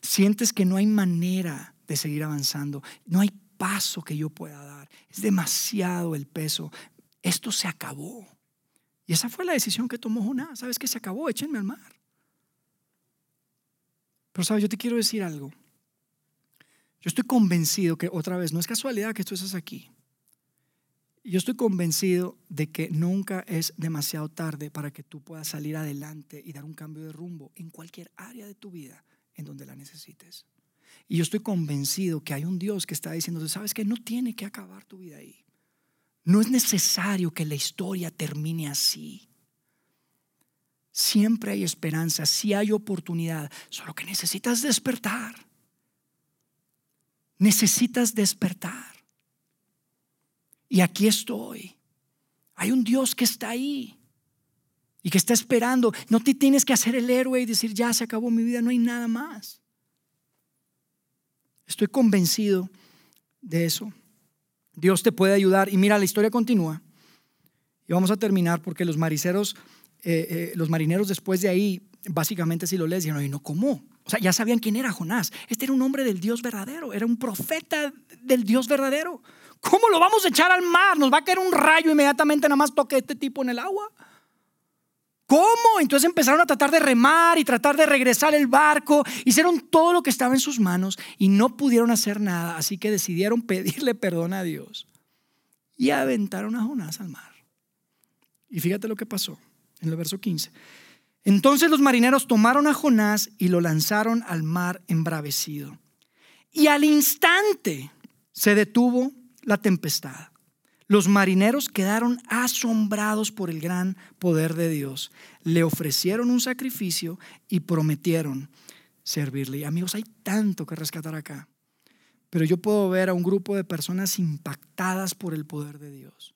S1: Sientes que no hay manera de seguir avanzando, no hay paso que yo pueda dar, es demasiado el peso, esto se acabó. Y esa fue la decisión que tomó Jonás, ¿sabes que se acabó? Échenme al mar. Pero sabes, yo te quiero decir algo. Yo estoy convencido que otra vez, no es casualidad que tú estés aquí. Yo estoy convencido de que nunca es demasiado tarde para que tú puedas salir adelante y dar un cambio de rumbo en cualquier área de tu vida en donde la necesites. Y yo estoy convencido que hay un Dios que está diciendo, sabes que no tiene que acabar tu vida ahí. No es necesario que la historia termine así. Siempre hay esperanza, si hay oportunidad, solo que necesitas despertar. Necesitas despertar. Y aquí estoy. Hay un Dios que está ahí y que está esperando. No te tienes que hacer el héroe y decir, ya se acabó mi vida, no hay nada más. Estoy convencido de eso. Dios te puede ayudar. Y mira, la historia continúa. Y vamos a terminar porque los mariceros eh, eh, los marineros después de ahí, básicamente si lo lees, dijeron, ¿y no cómo? O sea, ya sabían quién era Jonás. Este era un hombre del Dios verdadero, era un profeta del Dios verdadero. ¿Cómo lo vamos a echar al mar? Nos va a caer un rayo inmediatamente, nada más toque este tipo en el agua. ¿Cómo? Entonces empezaron a tratar de remar y tratar de regresar el barco. Hicieron todo lo que estaba en sus manos y no pudieron hacer nada. Así que decidieron (laughs) pedirle perdón a Dios y aventaron a Jonás al mar. Y fíjate lo que pasó en el verso 15. Entonces los marineros tomaron a Jonás y lo lanzaron al mar embravecido. Y al instante se detuvo la tempestad. Los marineros quedaron asombrados por el gran poder de Dios. Le ofrecieron un sacrificio y prometieron servirle. amigos, hay tanto que rescatar acá. Pero yo puedo ver a un grupo de personas impactadas por el poder de Dios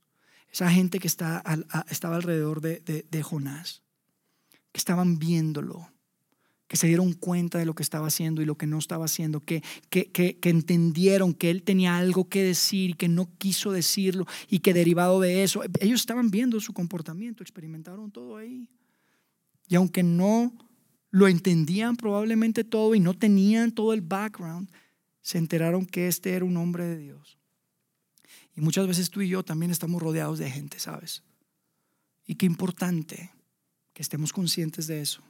S1: esa gente que está estaba alrededor de, de Jonás, que estaban viéndolo, que se dieron cuenta de lo que estaba haciendo y lo que no estaba haciendo, que, que, que, entendieron que él tenía algo que decir y que no quiso decirlo y que derivado de eso, ellos estaban viendo su comportamiento, experimentaron todo ahí. Y aunque no lo entendían probablemente todo y no tenían todo el background, se enteraron que este era un hombre de Dios. Y muchas veces tú y yo también estamos rodeados de gente, ¿sabes? Y qué importante que estemos conscientes de eso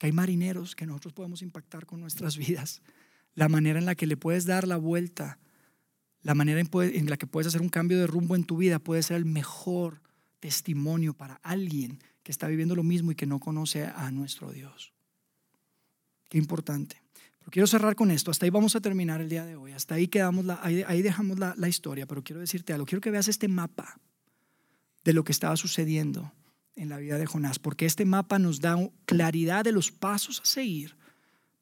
S1: que hay marineros que nosotros podemos impactar con nuestras vidas, la manera en la que le puedes dar la vuelta, la manera en, la que puedes hacer un cambio de rumbo en tu vida puede ser el mejor testimonio para alguien que está viviendo lo mismo y que no conoce a nuestro Dios. Qué importante. Quiero cerrar con esto. Hasta ahí vamos a terminar el día de hoy. Hasta ahí, quedamos ahí, dejamos la historia. Pero quiero decirte algo. Quiero que veas este mapa de lo que estaba sucediendo en la vida de Jonás, porque este mapa nos da claridad de los pasos a seguir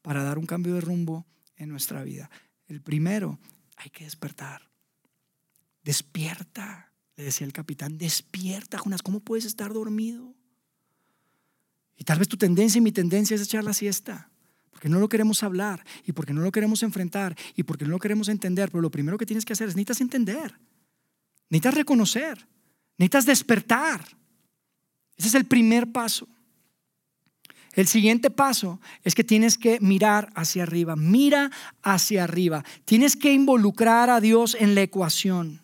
S1: para dar un cambio de rumbo en nuestra vida. El primero, hay que despertar. Despierta, le decía el capitán, despierta, Jonás, ¿cómo puedes estar dormido? Y tal vez tu tendencia y mi tendencia es echar la siesta, porque no lo queremos hablar y porque no lo queremos enfrentar y porque no lo queremos entender, pero lo primero que tienes que hacer es necesitas entender, necesitas reconocer, necesitas despertar. Ese es el primer paso. El siguiente paso es que tienes que mirar hacia arriba. Mira hacia arriba. Tienes que involucrar a Dios en la ecuación.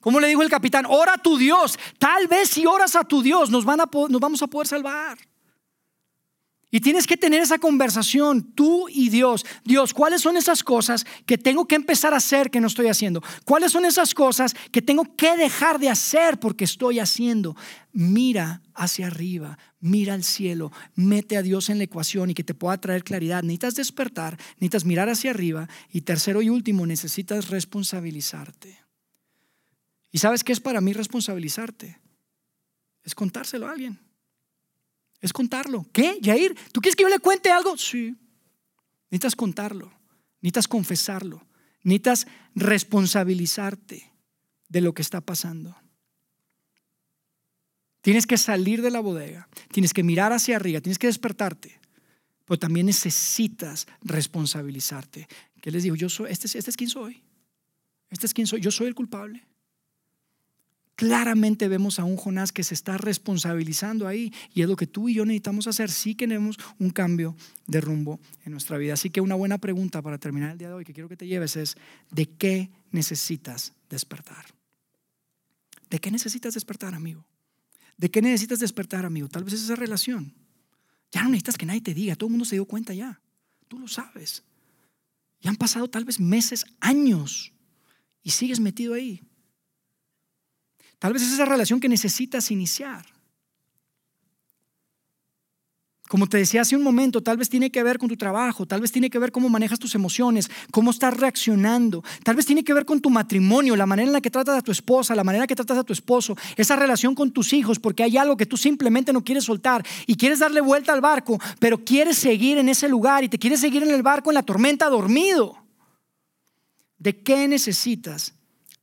S1: Como le dijo el capitán, ora a tu Dios. Tal vez si oras a tu Dios nos, van a, nos vamos a poder salvar. Y tienes que tener esa conversación, tú y Dios. Dios, ¿cuáles son esas cosas que tengo que empezar a hacer que no estoy haciendo? ¿Cuáles son esas cosas que tengo que dejar de hacer porque estoy haciendo? Mira hacia arriba, mira al cielo, mete a Dios en la ecuación y que te pueda traer claridad. Necesitas despertar, necesitas mirar hacia arriba. Y tercero y último, necesitas responsabilizarte. ¿Y sabes qué es para mí responsabilizarte? Es contárselo a alguien es contarlo. ¿Qué, Jair? ¿Tú quieres que yo le cuente algo? Sí. Necesitas contarlo, necesitas confesarlo, necesitas responsabilizarte de lo que está pasando. Tienes que salir de la bodega, tienes que mirar hacia arriba, tienes que despertarte, pero también necesitas responsabilizarte. ¿Qué les digo? Yo soy, este, este es quien soy. Este es quien soy. Yo soy el culpable. Claramente vemos a un Jonás que se está responsabilizando ahí y es lo que tú y yo necesitamos hacer si queremos un cambio de rumbo en nuestra vida. Así que una buena pregunta para terminar el día de hoy que quiero que te lleves es, ¿de qué necesitas despertar? ¿De qué necesitas despertar, amigo? ¿De qué necesitas despertar, amigo? Tal vez es esa relación. Ya no necesitas que nadie te diga, todo el mundo se dio cuenta ya. Tú lo sabes. Ya han pasado tal vez meses, años y sigues metido ahí. Tal vez es esa relación que necesitas iniciar. Como te decía hace un momento, tal vez tiene que ver con tu trabajo, tal vez tiene que ver cómo manejas tus emociones, cómo estás reaccionando, tal vez tiene que ver con tu matrimonio, la manera en la que tratas a tu esposa, la manera en la que tratas a tu esposo, esa relación con tus hijos, porque hay algo que tú simplemente no quieres soltar y quieres darle vuelta al barco, pero quieres seguir en ese lugar y te quieres seguir en el barco en la tormenta dormido. ¿De qué necesitas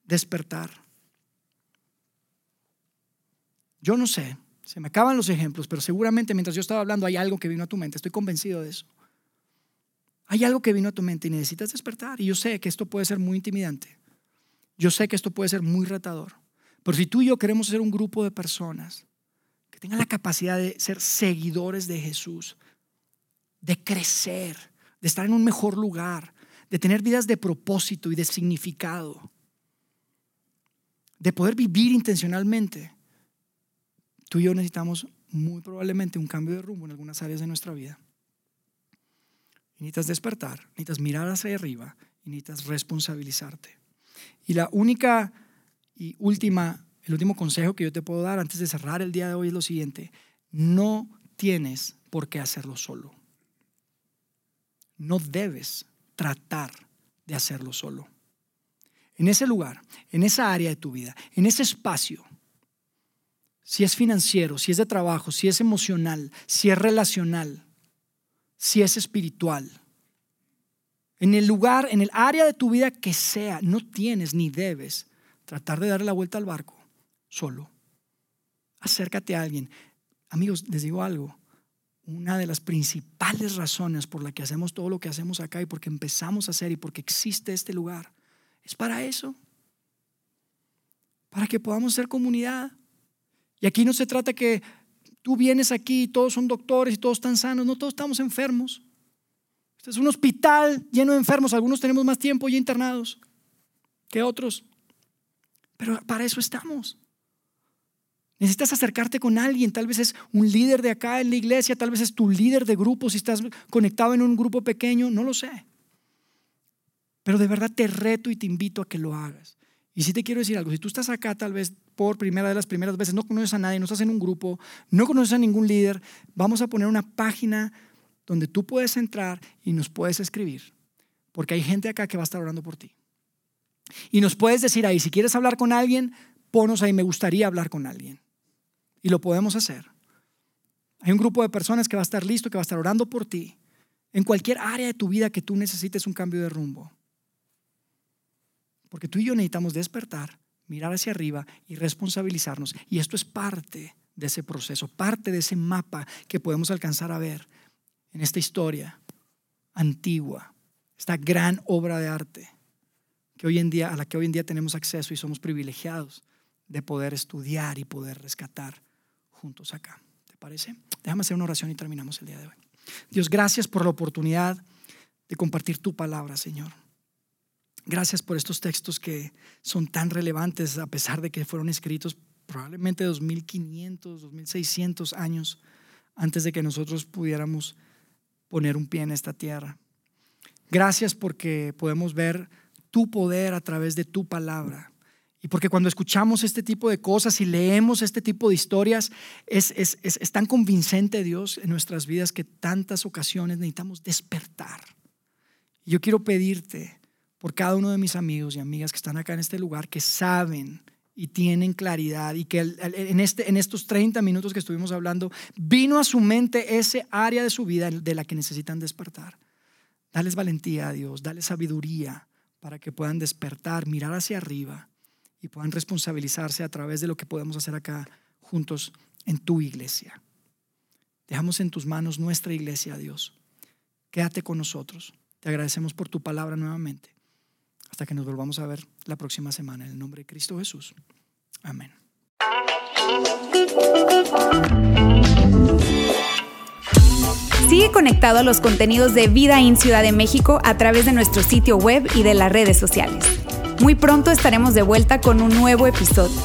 S1: despertar? Yo no sé, se me acaban los ejemplos, pero seguramente mientras yo estaba hablando hay algo que vino a tu mente, estoy convencido de eso. Hay algo que vino a tu mente y necesitas despertar. Y yo sé que esto puede ser muy intimidante. Yo sé que esto puede ser muy retador. Pero si tú y yo queremos ser un grupo de personas que tengan la capacidad de ser seguidores de Jesús, de crecer, de estar en un mejor lugar, de tener vidas de propósito y de significado, de poder vivir intencionalmente, Tú y yo necesitamos muy probablemente un cambio de rumbo en algunas áreas de nuestra vida. necesitas despertar, necesitas mirar hacia arriba y necesitas responsabilizarte. Y la única y última, el último consejo que yo te puedo dar antes de cerrar el día de hoy es lo siguiente. No tienes por qué hacerlo solo. No debes tratar de hacerlo solo. En ese lugar, en esa área de tu vida, en ese espacio, si es financiero, si es de trabajo, si es emocional, si es relacional, si es espiritual. En el lugar, en el área de tu vida que sea, no tienes ni debes tratar de darle la vuelta al barco solo. Acércate a alguien. Amigos, les digo algo. Una de las principales razones por las que hacemos todo lo que hacemos acá y porque empezamos a hacer y porque existe este lugar es para eso. Para que podamos ser comunidad. Y aquí no se trata que tú vienes aquí y todos son doctores y todos están sanos. No, todos estamos enfermos. Este es un hospital lleno de enfermos. Algunos tenemos más tiempo ya internados que otros. Pero para eso estamos. Necesitas acercarte con alguien, tal vez es un líder de acá en la iglesia, tal vez es tu líder de grupo, si estás conectado en un grupo pequeño, no lo sé. Pero de verdad te reto y te invito a que lo hagas. Y si te quiero decir algo, si tú estás acá tal vez por primera de las primeras veces, no conoces a nadie, no estás en un grupo, no conoces a ningún líder, vamos a poner una página donde tú puedes entrar y nos puedes escribir, porque hay gente acá que va a estar orando por ti. Y nos puedes decir ahí, si quieres hablar con alguien, ponos ahí, me gustaría hablar con alguien. Y lo podemos hacer. Hay un grupo de personas que va a estar listo, que va a estar orando por ti, en cualquier área de tu vida que tú necesites un cambio de rumbo. Porque tú y yo necesitamos despertar, mirar hacia arriba y responsabilizarnos. Y esto es parte de ese proceso, parte de ese mapa que podemos alcanzar a ver en esta historia antigua, esta gran obra de arte que hoy en día, a la que hoy en día tenemos acceso y somos privilegiados de poder estudiar y poder rescatar juntos acá. ¿Te parece? Déjame hacer una oración y terminamos el día de hoy. Dios, gracias por la oportunidad de compartir tu palabra, Señor. Gracias por estos textos que son tan relevantes a pesar de que fueron escritos probablemente 2500, 2600 años antes de que nosotros pudiéramos poner un pie en esta tierra. Gracias porque podemos ver tu poder a través de tu palabra. Y porque cuando escuchamos este tipo de cosas y leemos este tipo de historias, es, es, tan convincente Dios en nuestras vidas que tantas ocasiones necesitamos despertar. yo quiero pedirte por cada uno de mis amigos y amigas que están acá en este lugar, que saben y tienen claridad y que en, este, en estos 30 minutos que estuvimos hablando, vino a su mente ese área de su vida de la que necesitan despertar. Dales valentía a Dios, dale sabiduría para que puedan despertar, mirar hacia arriba y puedan responsabilizarse a través de lo que podemos hacer acá juntos en tu iglesia. Dejamos en tus manos nuestra iglesia, Dios. Quédate con nosotros. Te agradecemos por tu palabra nuevamente. Hasta que nos volvamos a ver la próxima semana. En el nombre de Cristo Jesús. Amén.
S2: Sigue conectado a los contenidos de Vida en Ciudad de México a través de nuestro sitio web y de las redes sociales. Muy pronto estaremos de vuelta con un nuevo episodio.